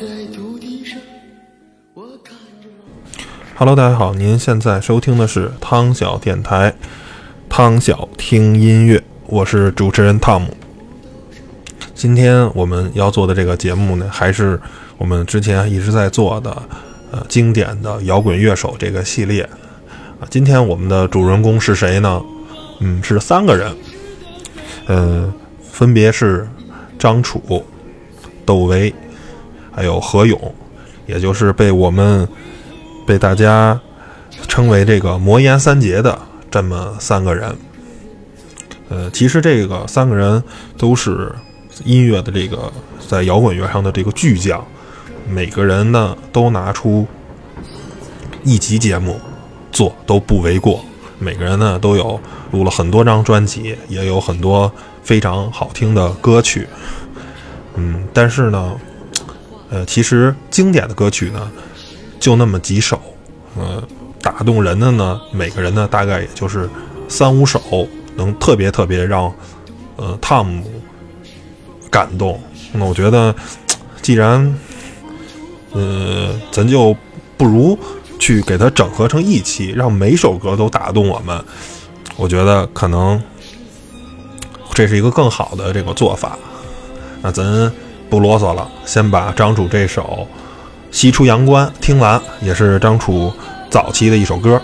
在土地上，我看着。Hello，大家好，您现在收听的是汤小电台，汤小听音乐，我是主持人汤姆。今天我们要做的这个节目呢，还是我们之前一直在做的，呃，经典的摇滚乐手这个系列。啊，今天我们的主人公是谁呢？嗯，是三个人，呃，分别是张楚、窦唯，还有何勇，也就是被我们被大家称为这个魔岩三杰的这么三个人。呃，其实这个三个人都是音乐的这个在摇滚乐上的这个巨匠，每个人呢都拿出一集节目做都不为过。每个人呢都有录了很多张专辑，也有很多非常好听的歌曲。嗯，但是呢，呃，其实经典的歌曲呢就那么几首，呃，打动人的呢，每个人呢大概也就是三五首，能特别特别让呃汤姆感动。那我觉得，既然呃，咱就不如。去给它整合成一期，让每首歌都打动我们，我觉得可能这是一个更好的这个做法。那咱不啰嗦了，先把张楚这首《西出阳关》听完，也是张楚早期的一首歌。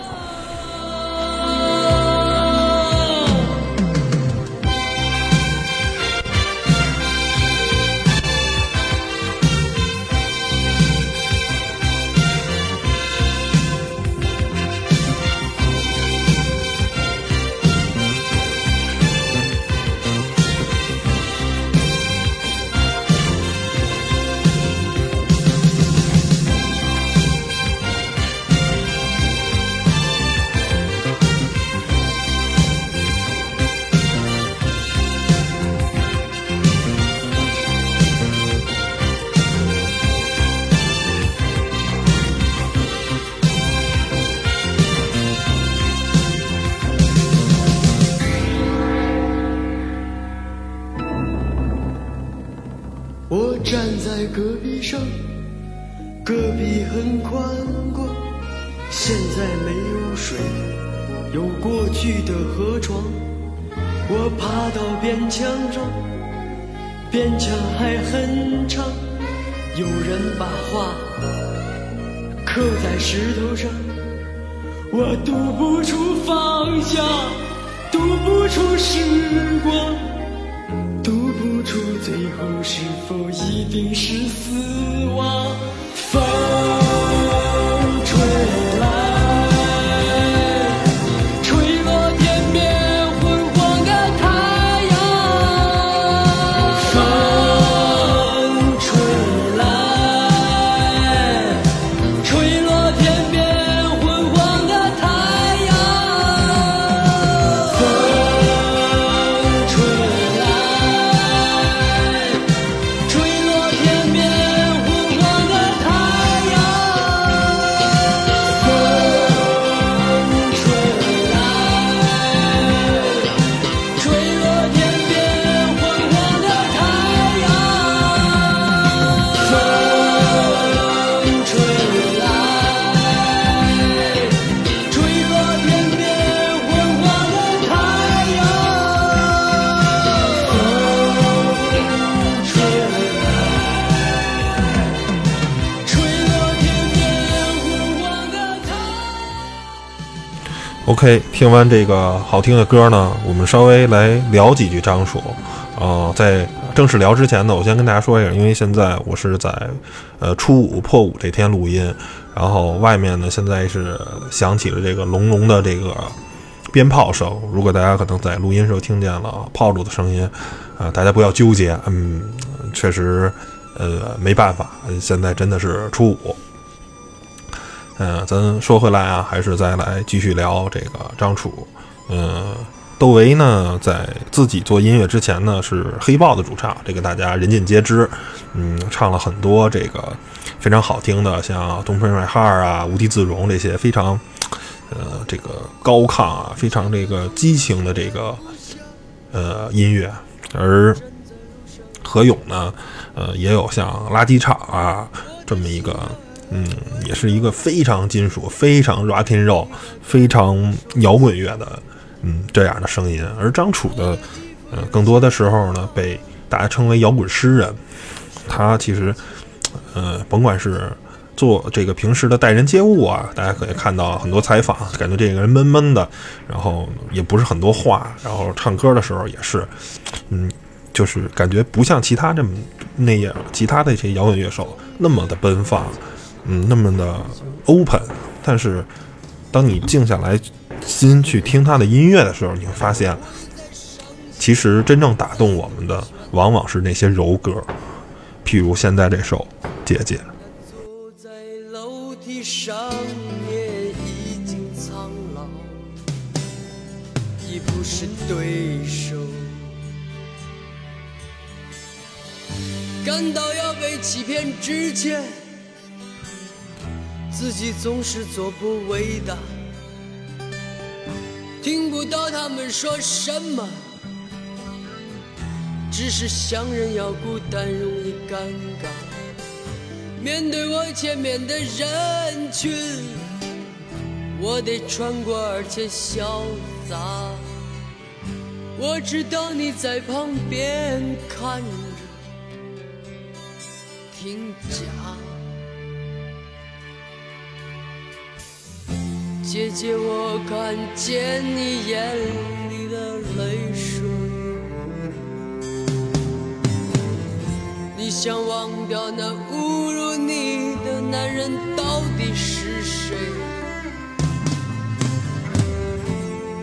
OK，听完这个好听的歌呢，我们稍微来聊几句张楚。呃，在正式聊之前呢，我先跟大家说一下，因为现在我是在呃初五破五这天录音，然后外面呢现在是响起了这个隆隆的这个鞭炮声。如果大家可能在录音时候听见了炮竹的声音，啊，大家不要纠结，嗯，确实，呃，没办法，现在真的是初五。嗯，咱说回来啊，还是再来继续聊这个张楚。嗯，窦唯呢，在自己做音乐之前呢，是黑豹的主唱，这个大家人尽皆知。嗯，唱了很多这个非常好听的，像《Don't Break My Heart》啊，《无地自容》这些非常呃这个高亢啊，非常这个激情的这个呃音乐。而何勇呢，呃，也有像垃圾场啊这么一个，嗯，也是一个非常金属、非常 rock and roll、非常摇滚乐的，嗯，这样的声音。而张楚的，呃，更多的时候呢，被大家称为摇滚诗人。他其实，呃，甭管是做这个平时的待人接物啊，大家可以看到很多采访，感觉这个人闷闷的，然后也不是很多话，然后唱歌的时候也是，嗯。就是感觉不像其他这么那样，其他的这些摇滚乐手那么的奔放，嗯，那么的 open。但是，当你静下来心去听他的音乐的时候，你会发现，其实真正打动我们的往往是那些柔歌，譬如现在这首《姐姐》。感到要被欺骗之前，自己总是做不伟大。听不到他们说什么，只是想人要孤单容易尴尬。面对我前面的人群，我得穿过而且潇洒。我知道你在旁边看着。听讲，姐姐，我看见你眼里的泪水。你想忘掉那侮辱你的男人到底是谁？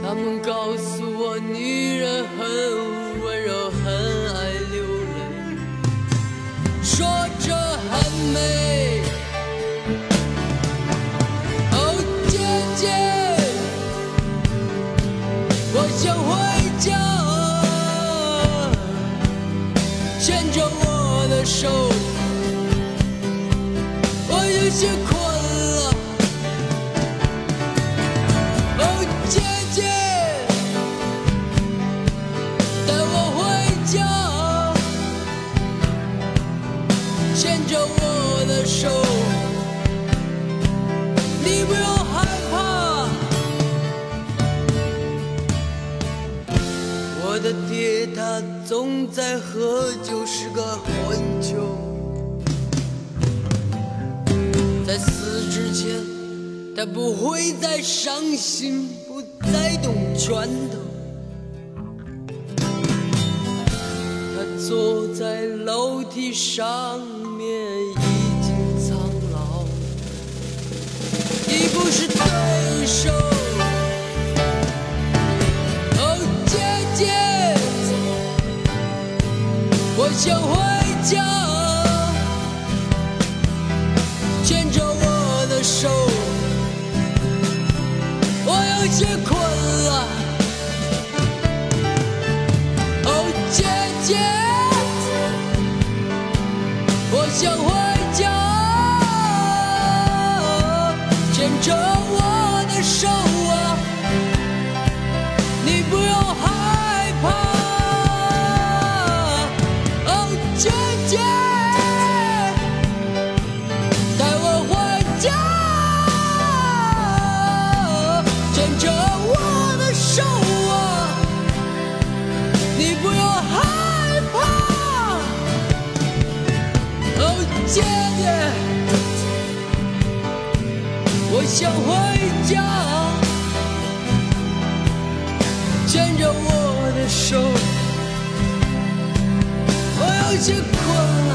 他们告诉我，女人很温柔，很爱流泪。说着很。美，姐姐，我想回家，牵着我的手，我有些总在喝酒，是个混球。在死之前，他不会再伤心，不再动拳头。他坐在楼梯上面，已经苍老，已不是对手。想回家，牵着我的手，我有些困了。哦，姐姐，想回家，牵着我的手，我有些困了。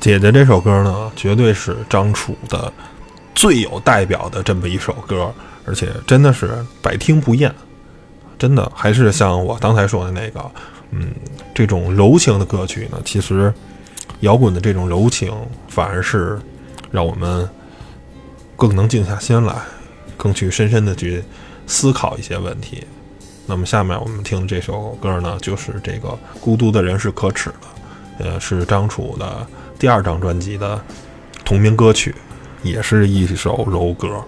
姐姐这首歌呢，绝对是张楚的。最有代表的这么一首歌，而且真的是百听不厌，真的还是像我刚才说的那个，嗯，这种柔情的歌曲呢，其实摇滚的这种柔情反而是让我们更能静下心来，更去深深的去思考一些问题。那么下面我们听的这首歌呢，就是这个《孤独的人是可耻的》，呃，是张楚的第二张专辑的同名歌曲，也是一首柔歌，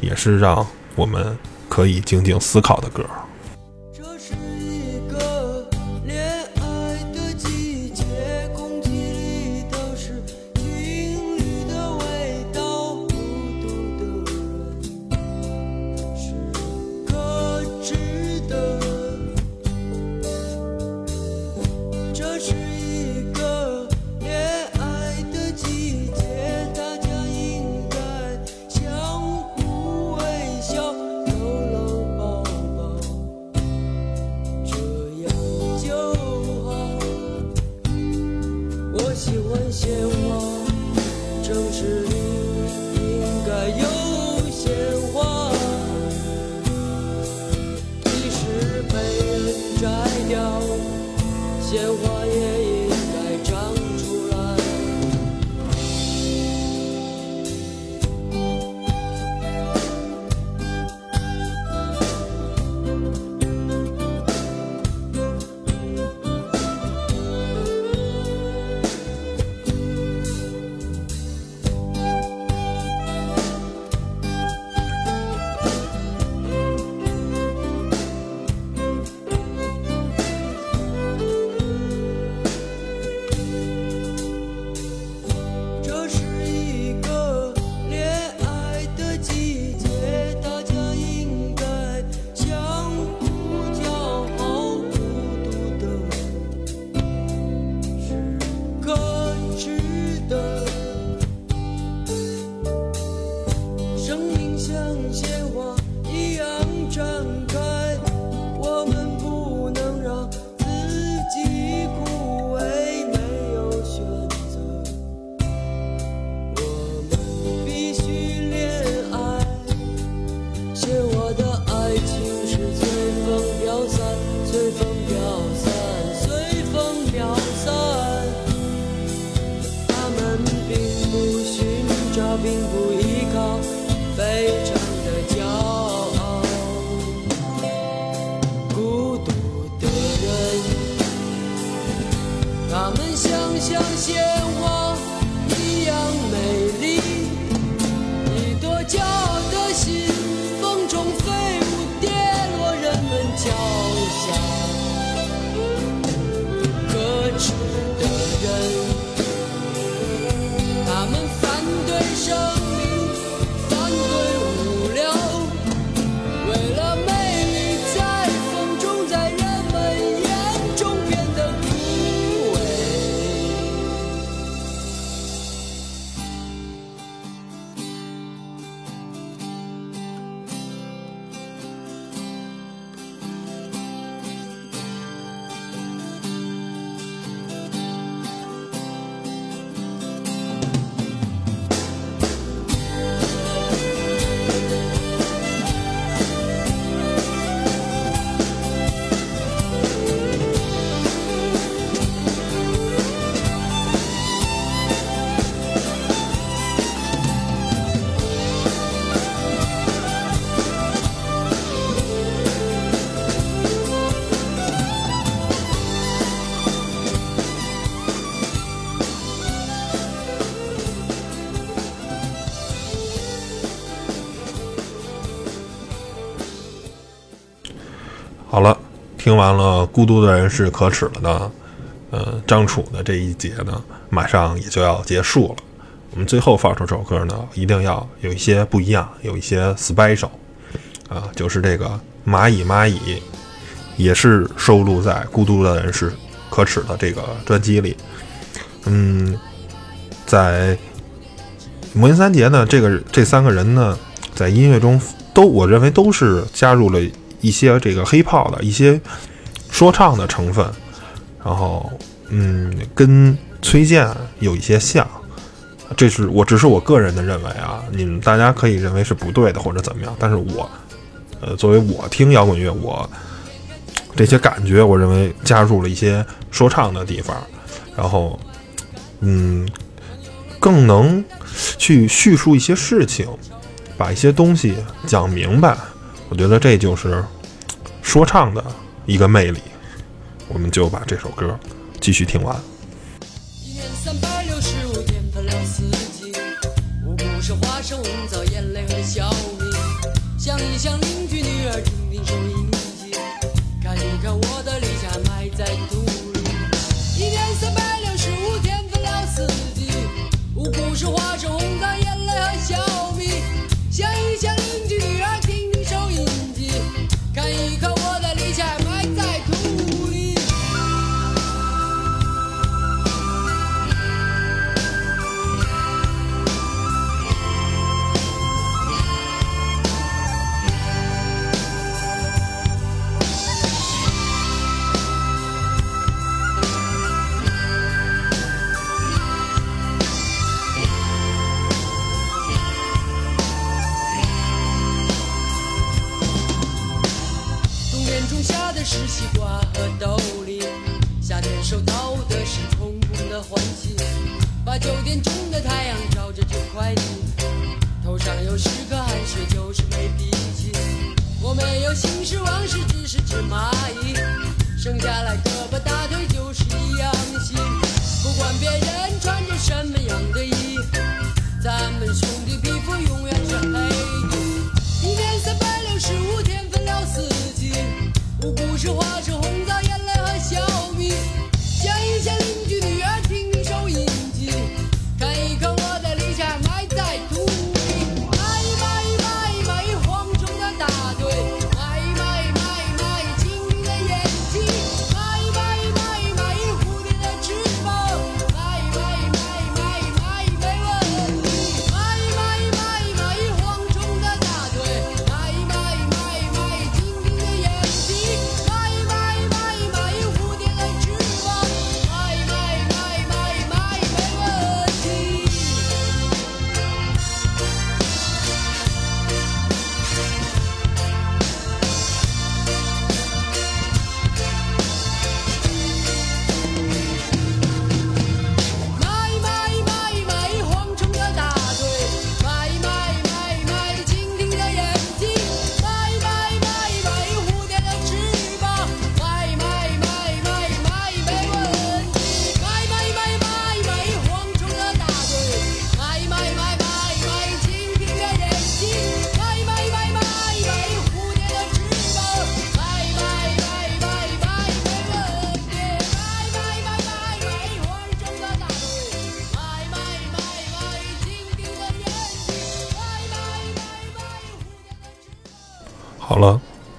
也是让我们可以静静思考的歌。好了，听完了《孤独的人是可耻了》的，呃，张楚的这一节呢，马上也就要结束了。我们最后放出这首歌呢，一定要有一些不一样，有一些 special 啊，就是这个蚂蚁蚂蚁，也是收录在《孤独的人是可耻的》这个专辑里。嗯，在魔音三杰呢，这个这三个人呢，在音乐中都我认为都是加入了一些这个黑炮的一些说唱的成分，然后嗯，跟崔健有一些像，这是我只是我个人的认为啊，你们大家可以认为是不对的或者怎么样，但是我呃作为我听摇滚乐，我这些感觉，我认为加入了一些说唱的地方，然后嗯，更能去叙述一些事情，把一些东西讲明白。我觉得这就是说唱的一个魅力。我们就把这首歌继续听完。一年三百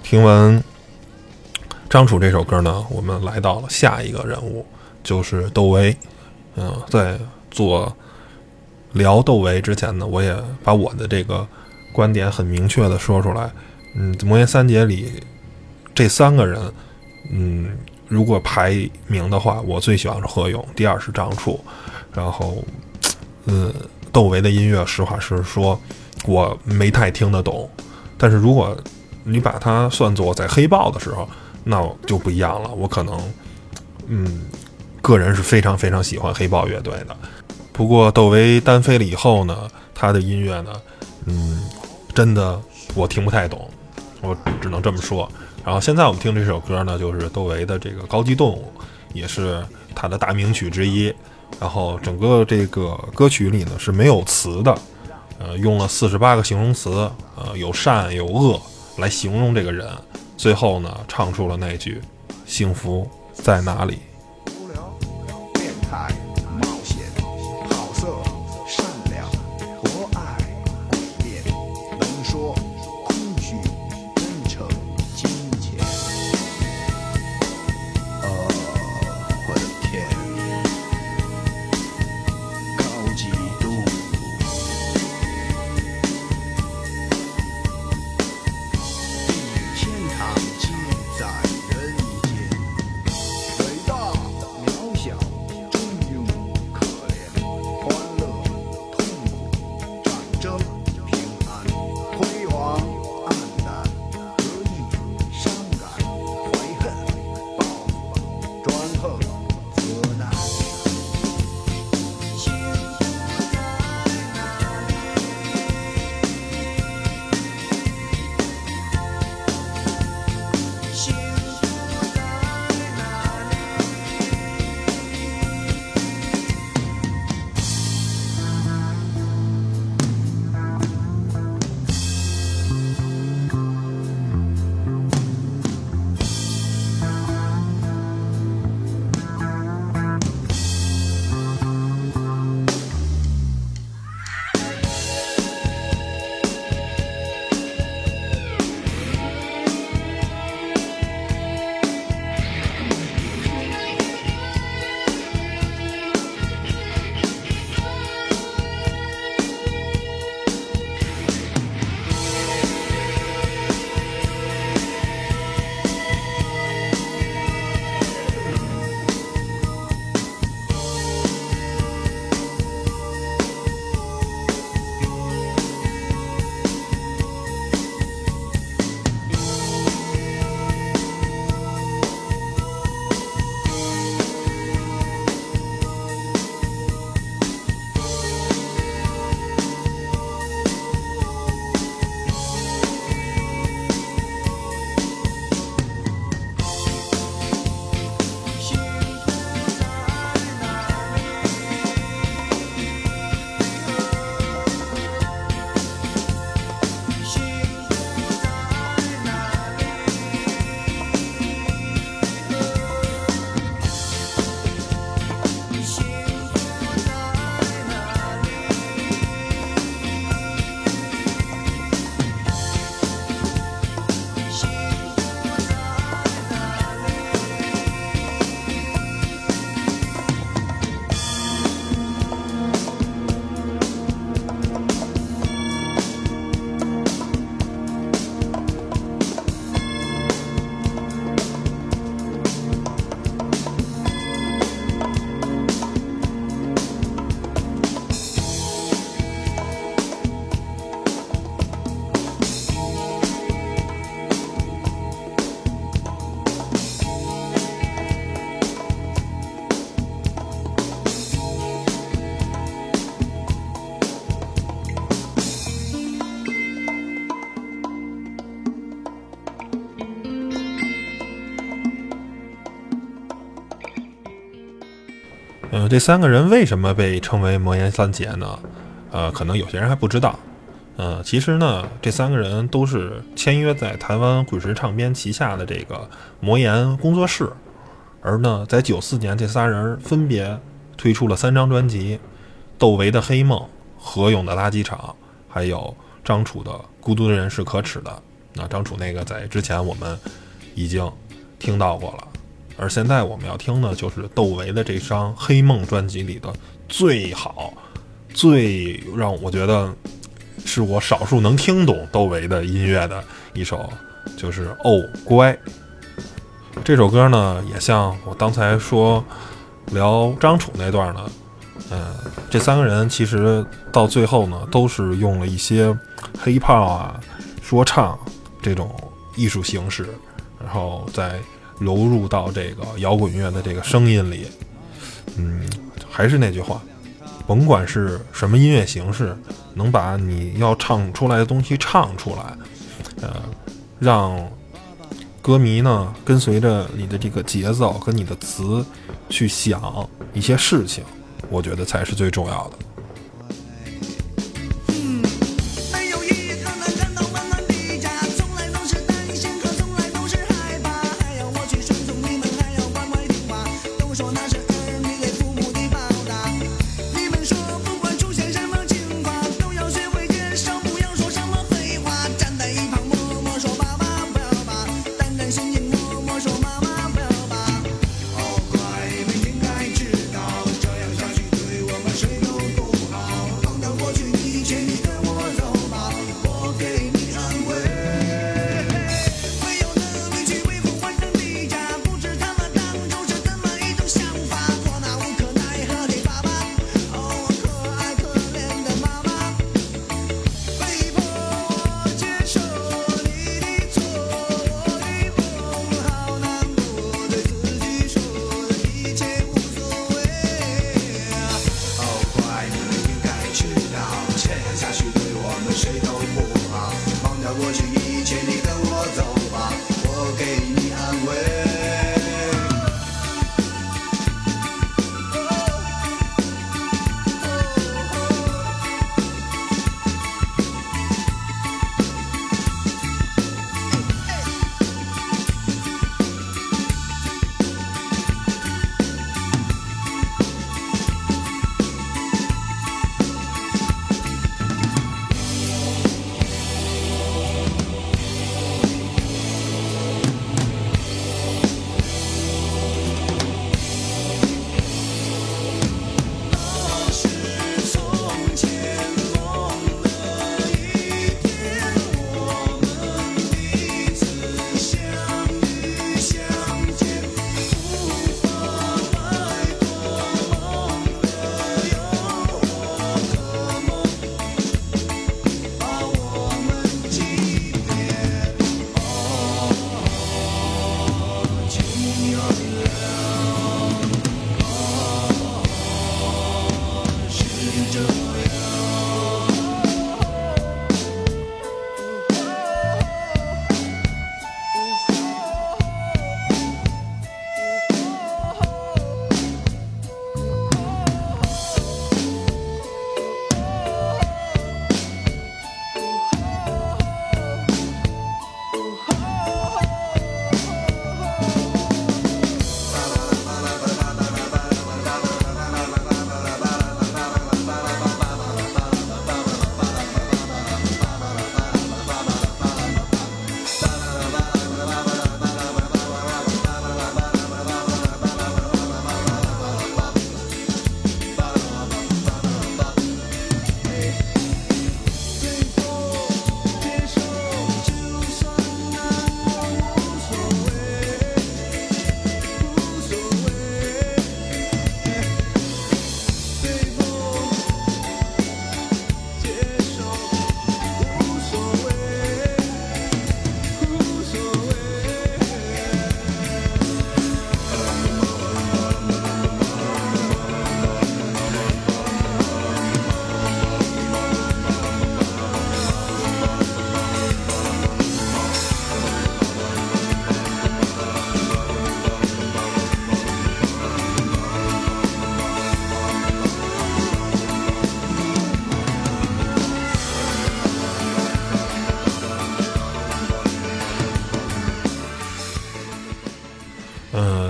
听完张楚这首歌呢我们来到了下一个人物就是窦唯。嗯在做聊窦唯之前呢我也把我的这个观点很明确的说出来。嗯魔岩三杰里这三个人嗯如果排名的话我最喜欢是何勇第二是张楚。然后嗯窦唯的音乐实话实说我没太听得懂。但是如果你把它算作在黑豹的时候那就不一样了。我可能嗯个人是非常非常喜欢黑豹乐队的不过窦唯单飞了以后呢他的音乐呢嗯真的我听不太懂我只能这么说。然后现在我们听这首歌呢就是窦唯的这个高级动物也是他的大名曲之一然后整个这个歌曲里呢是没有词的呃用了四十八个形容词呃有善有恶。来形容这个人最后呢唱出了那句幸福在哪里？这三个人为什么被称为魔岩三杰呢？呃，可能有些人还不知道。呃，其实呢，这三个人都是签约在台湾滚石唱片旗下的这个魔岩工作室，而呢，在九四年，这仨人分别推出了三张专辑：窦唯的《黑梦》、何勇的《垃圾场》，还有张楚的《孤独的人是可耻的》。那张楚那个在之前我们已经听到过了，而现在我们要听的就是窦唯的这张《黑梦》专辑里的最好、最让我觉得是我少数能听懂窦唯的音乐的一首，就是《哦乖》。这首歌呢，也像我刚才说聊张楚那段呢，嗯，这三个人其实到最后呢，都是用了一些黑炮啊、说唱这种艺术形式，然后在融入到这个摇滚乐的这个声音里。嗯，还是那句话，甭管是什么音乐形式，能把你要唱出来的东西唱出来，呃，让歌迷呢跟随着你的这个节奏和你的词去想一些事情，我觉得才是最重要的。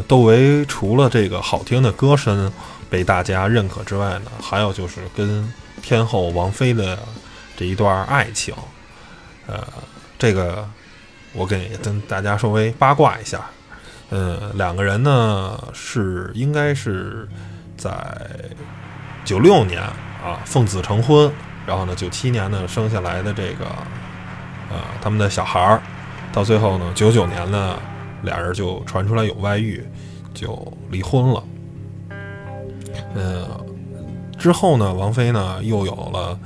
窦唯除了这个好听的歌声被大家认可之外呢，还有就是跟天后王菲的这一段爱情，呃，这个我给跟大家稍微八卦一下，呃，两个人呢是应该是在九六年啊奉子成婚，然后呢九七年呢生下来的这个呃他们的小孩儿，到最后呢九九年呢俩人就传出来有外遇，就离婚了。呃，之后呢，王菲呢又有了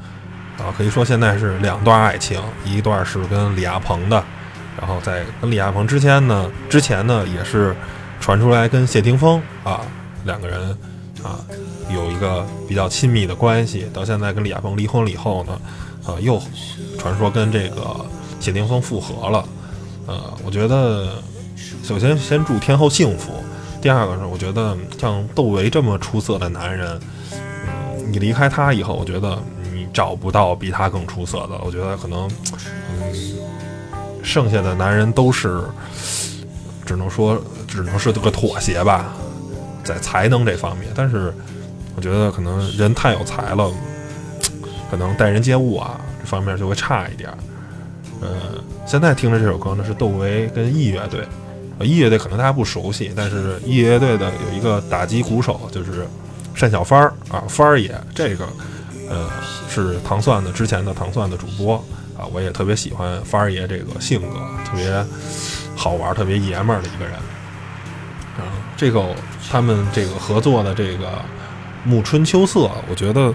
啊，可以说现在是两段爱情，一段是跟李亚鹏的，然后在跟李亚鹏之前呢，之前呢也是传出来跟谢霆锋啊两个人啊有一个比较亲密的关系，到现在跟李亚鹏离婚了以后呢，啊又传说跟这个谢霆锋复合了，呃，我觉得首先先祝天后幸福，第二个是我觉得像窦唯这么出色的男人，嗯，你离开他以后，我觉得你找不到比他更出色的，我觉得可能，嗯，剩下的男人都是，只能说只能是这个妥协吧，在才能这方面，但是我觉得可能人太有才了，可能待人接物啊这方面就会差一点儿。嗯，现在听的这首歌呢是窦唯跟 E 乐队，呃，E 乐队可能大家不熟悉，但是 E 乐队的有一个打击鼓手就是单小帆儿啊，帆儿爷，这个呃是糖蒜的之前的糖蒜的主播啊，我也特别喜欢帆儿爷这个性格，特别好玩，特别爷们儿的一个人。啊，这个他们这个合作的这个《暮春秋色》，我觉得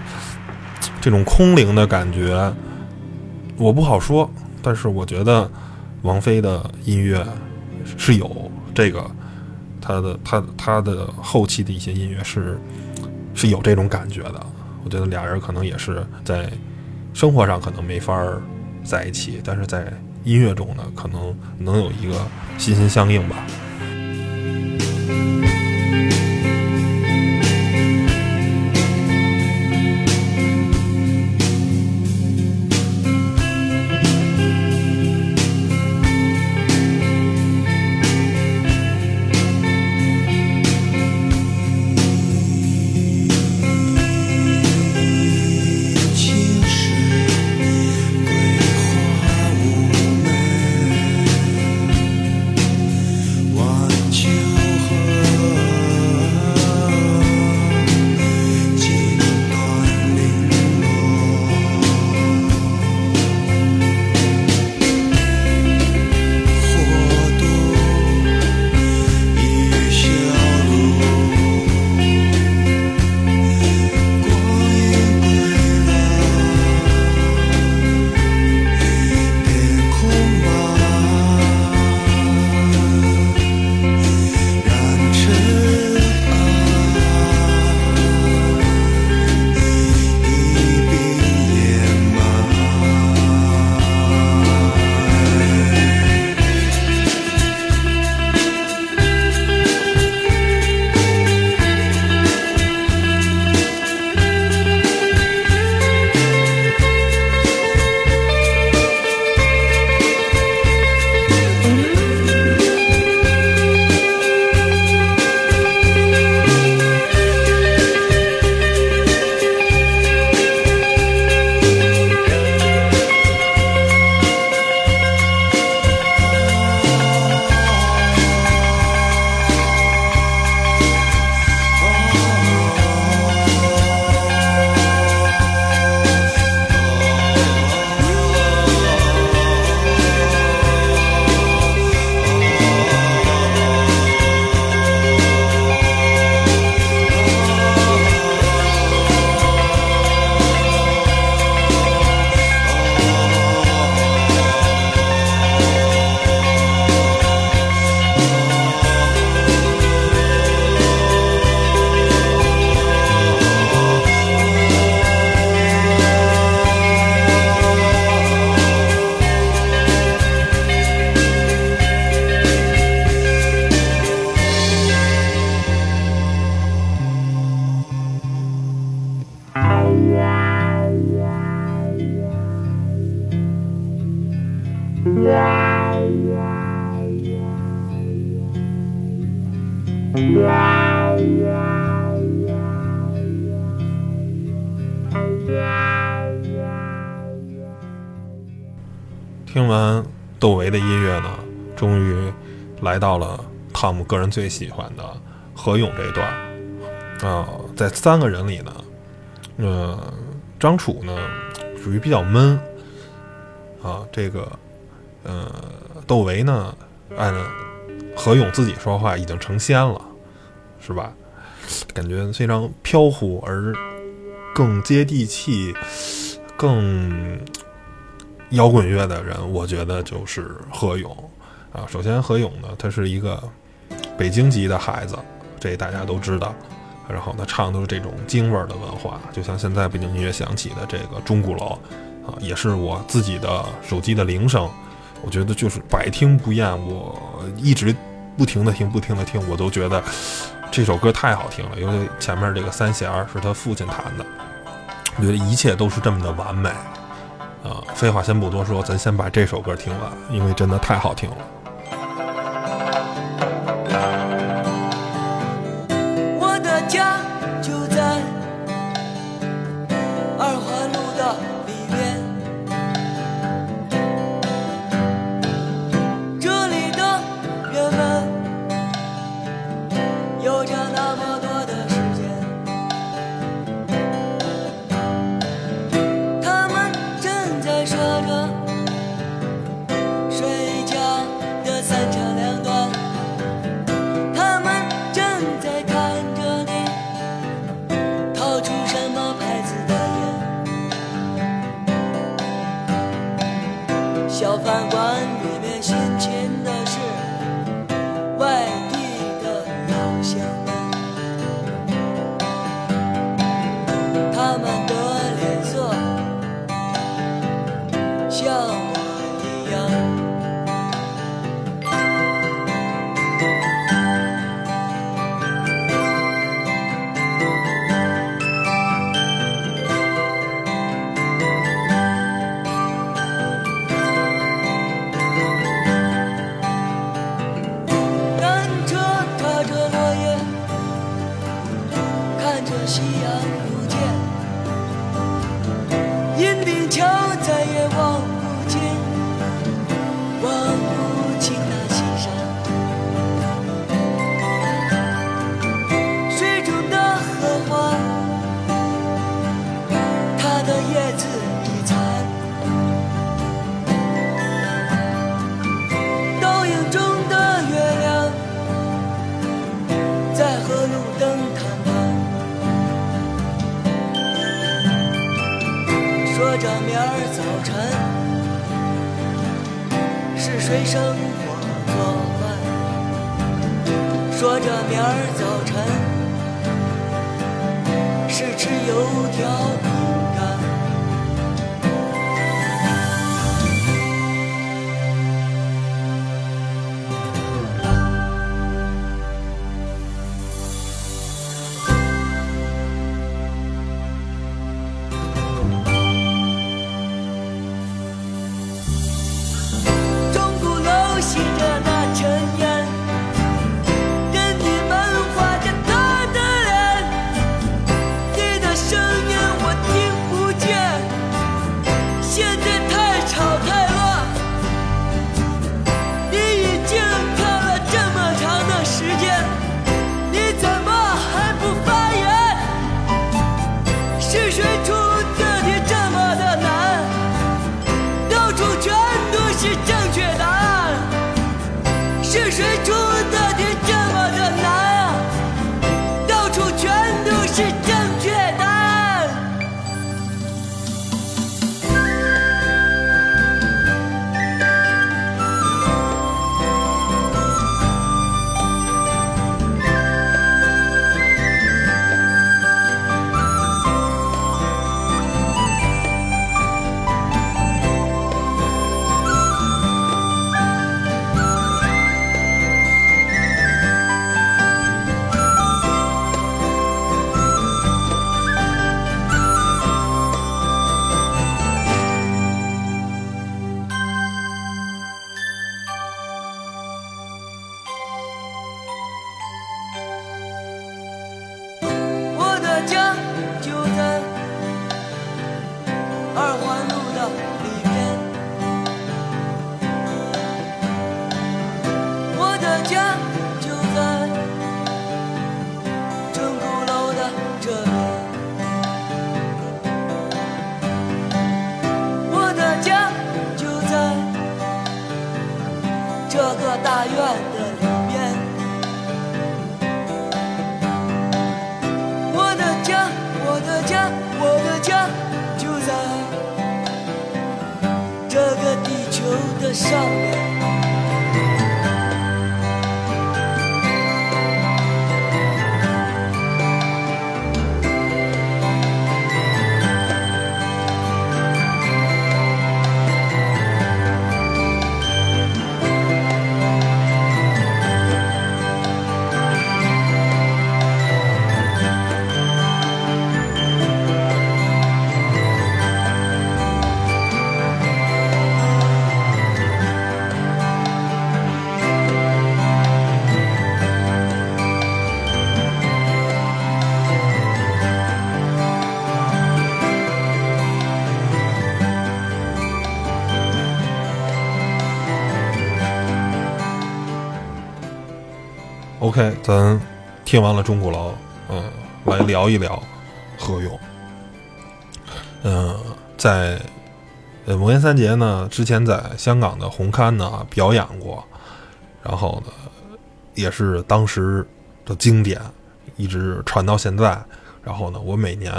这种空灵的感觉，我不好说，但是我觉得王菲的音乐是有这个，他的他他的后期的一些音乐是是有这种感觉的。我觉得俩人可能也是在生活上可能没法在一起，但是在音乐中呢，可能能有一个心心相印吧。个人最喜欢的何勇这一段儿。啊、在三个人里呢，呃，张楚呢属于比较闷啊，这个呃，窦唯呢，按何勇自己说话已经成仙了，是吧？感觉非常飘忽，而更接地气，更摇滚乐的人，我觉得就是何勇啊。首先，何勇呢，他是一个北京籍的孩子，这大家都知道。然后他唱的是这种京味儿的文化，就像现在背景音乐响起的这个钟鼓楼啊，也是我自己的手机的铃声，我觉得就是百听不厌，我一直不停的听，不停的听，我都觉得这首歌太好听了，尤其前面这个三弦儿是他父亲弹的，我觉得一切都是这么的完美啊。废话先不多说，咱先把这首歌听完，因为真的太好听了。明儿早晨是谁生火做饭，说着明儿早晨是吃油条 OK，咱听完了钟鼓楼，嗯，来聊一聊何勇。嗯、在呃魔岩三杰呢，之前在香港的红磡呢表演过，然后呢，也是当时的经典，一直传到现在。然后呢，我每年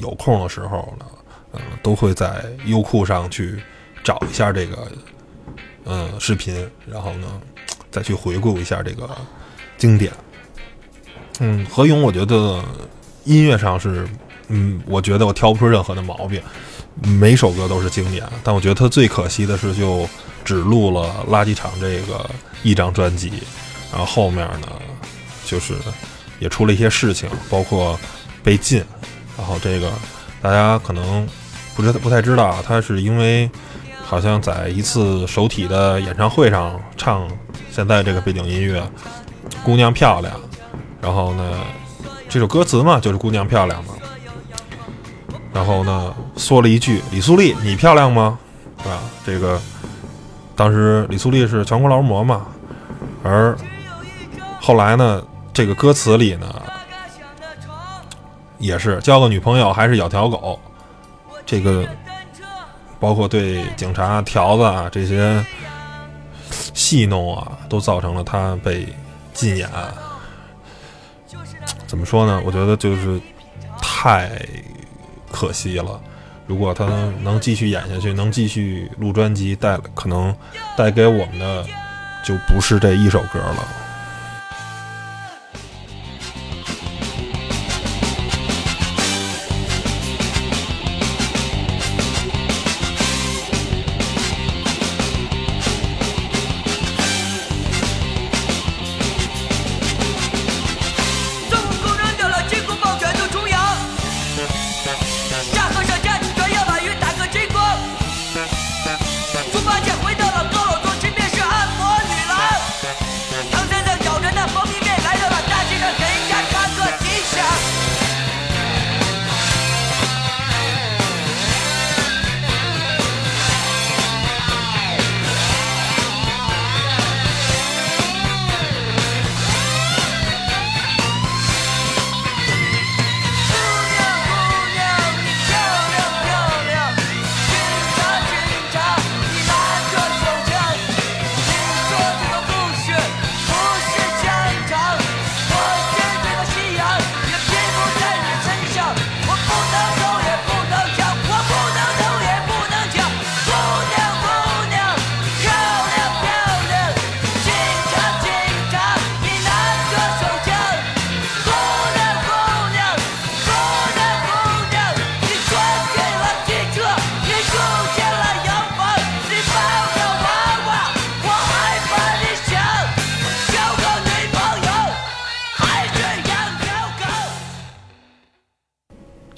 有空的时候呢，嗯、都会在优酷上去找一下这个嗯视频，然后呢，再去回顾一下这个经典。嗯，何勇，我觉得音乐上是，嗯，我觉得我挑不出任何的毛病，每首歌都是经典。但我觉得他最可惜的是，就只录了《垃圾场》这个一张专辑，然后后面呢，就是也出了一些事情，包括被禁。然后这个大家可能不知不太知道，他是因为好像在一次首体的演唱会上唱现在这个背景音乐《姑娘漂亮》，然后呢，这首歌词嘛就是“姑娘漂亮”嘛，然后呢说了一句：“李素丽，你漂亮吗？”啊，这个当时李素丽是全国劳模嘛，而后来呢，这个歌词里呢也是交个女朋友还是咬条狗，这个包括对警察条子啊这些戏弄啊，都造成了他被禁演。怎么说呢？我觉得就是太可惜了。如果他能继续演下去，能继续录专辑，带可能带给我们的就不是这一首歌了。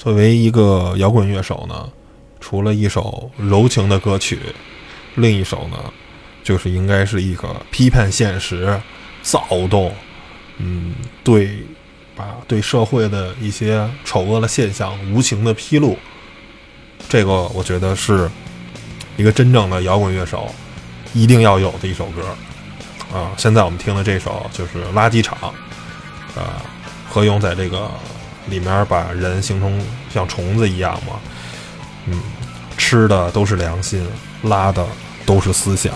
作为一个摇滚乐手呢，除了一首柔情的歌曲，另一首呢，就是应该是一个批判现实、躁动，嗯，对，把对社会的一些丑恶的现象无情的披露。这个我觉得是一个真正的摇滚乐手一定要有的一首歌啊。现在我们听的这首就是《垃圾场》，啊，何勇在这个里面把人形成像虫子一样嘛，嗯，吃的都是良心，拉的都是思想。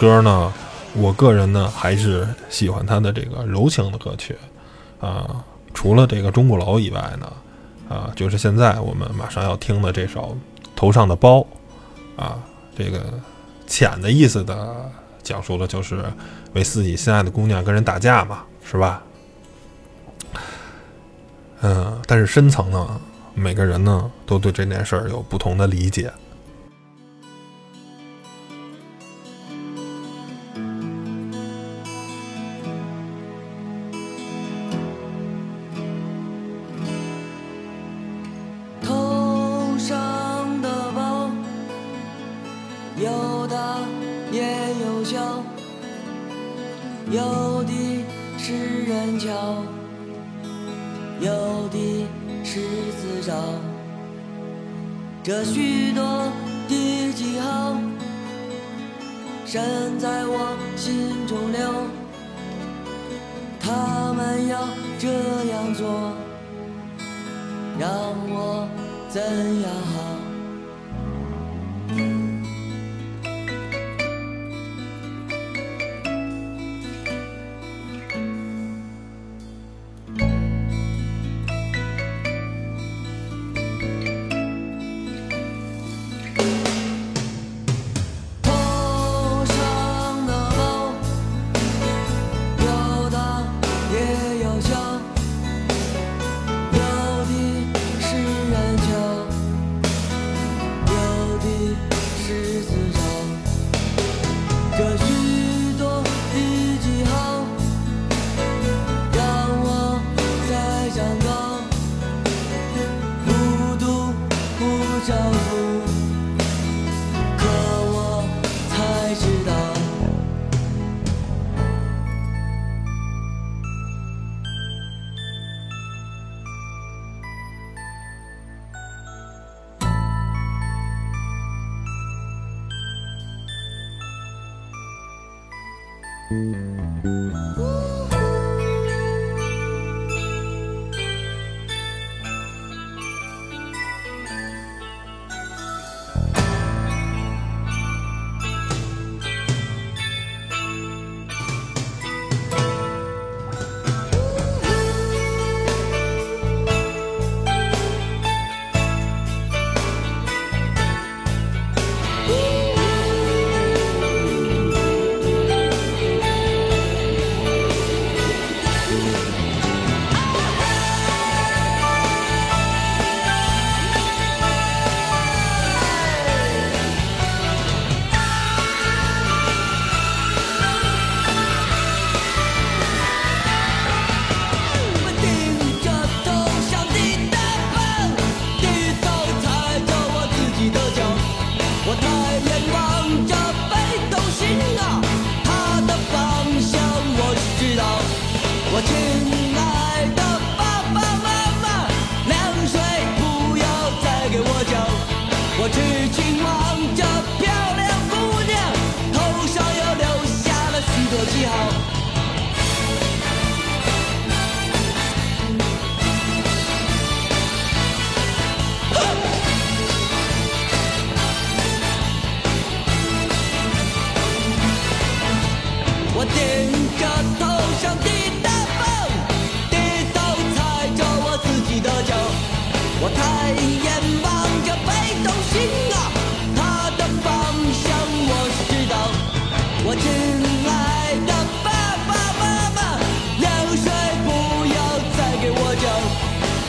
歌呢，我个人呢还是喜欢他的这个柔情的歌曲啊。除了这个钟鼓楼以外呢，啊，就是现在我们马上要听的这首《头上的包》啊，这个浅的意思的讲述的就是为自己心爱的姑娘跟人打架嘛，是吧？嗯，但是深层呢，每个人呢都对这件事儿有不同的理解。人桥，有的是自找。这许多的记号，深在我心中留。他们要这样做。让我怎样好？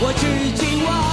我只紧望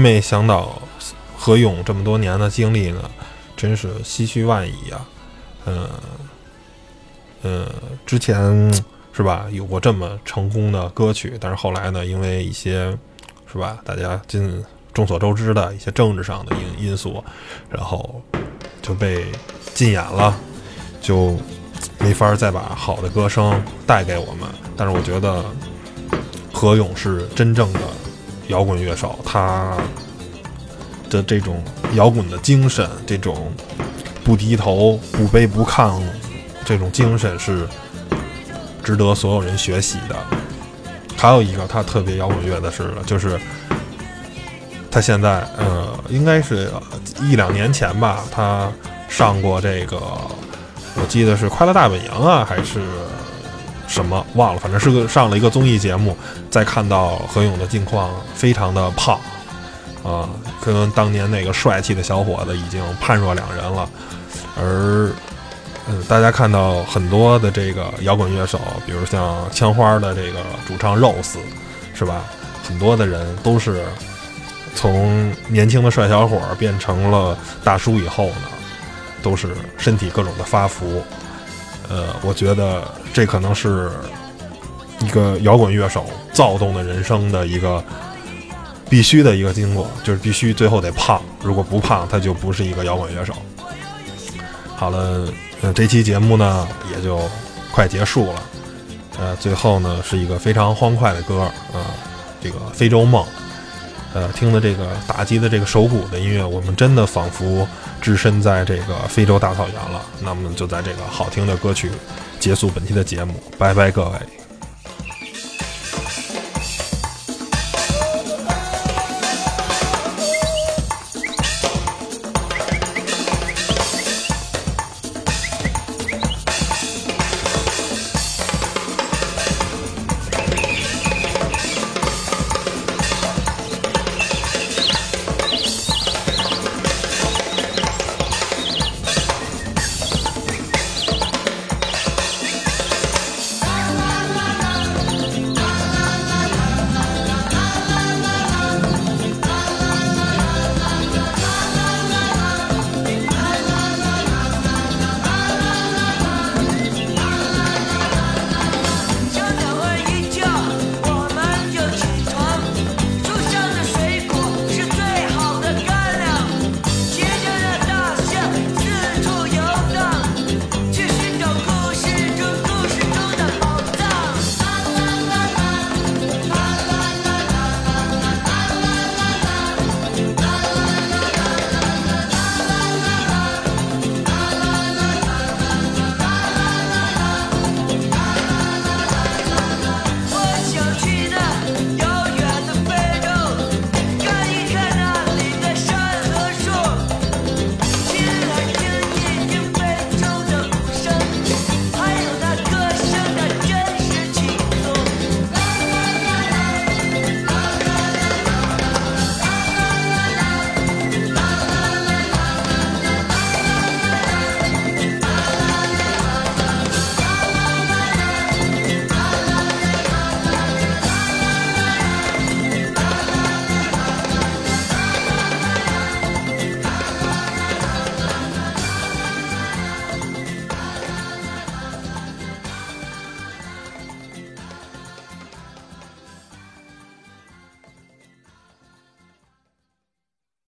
没想到何勇这么多年的经历呢，真是唏嘘万矣啊。嗯、嗯、之前是吧有过这么成功的歌曲，但是后来呢，因为一些是吧大家尽众所周知的一些政治上的因因素，然后就被禁演了，就没法再把好的歌声带给我们。但是我觉得何勇是真正的摇滚乐手，他的这种摇滚的精神，这种不低头、不卑不亢这种精神是值得所有人学习的。还有一个他特别摇滚乐的是，就是他现在呃，应该是一两年前吧，他上过这个，我记得是《快乐大本营》啊，还是什么忘了，反正是个上了一个综艺节目，再看到何勇的近况，非常的胖啊，跟当年那个帅气的小伙子已经判若两人了，而。嗯，大家看到很多的这个摇滚乐手，比如像枪花的这个主唱 Rose，是吧？很多的人都是从年轻的帅小伙变成了大叔以后呢，都是身体各种的发福。呃，我觉得这可能是一个摇滚乐手躁动的人生的一个必须的一个经过，就是必须最后得胖，如果不胖，他就不是一个摇滚乐手。好了，呃，这期节目呢也就快结束了。呃，最后呢是一个非常欢快的歌，啊、这个《非洲梦》。呃，听的这个打击的这个手鼓的音乐，我们真的仿佛置身在这个非洲大草原了。那么就在这个好听的歌曲结束本期的节目，拜拜各位。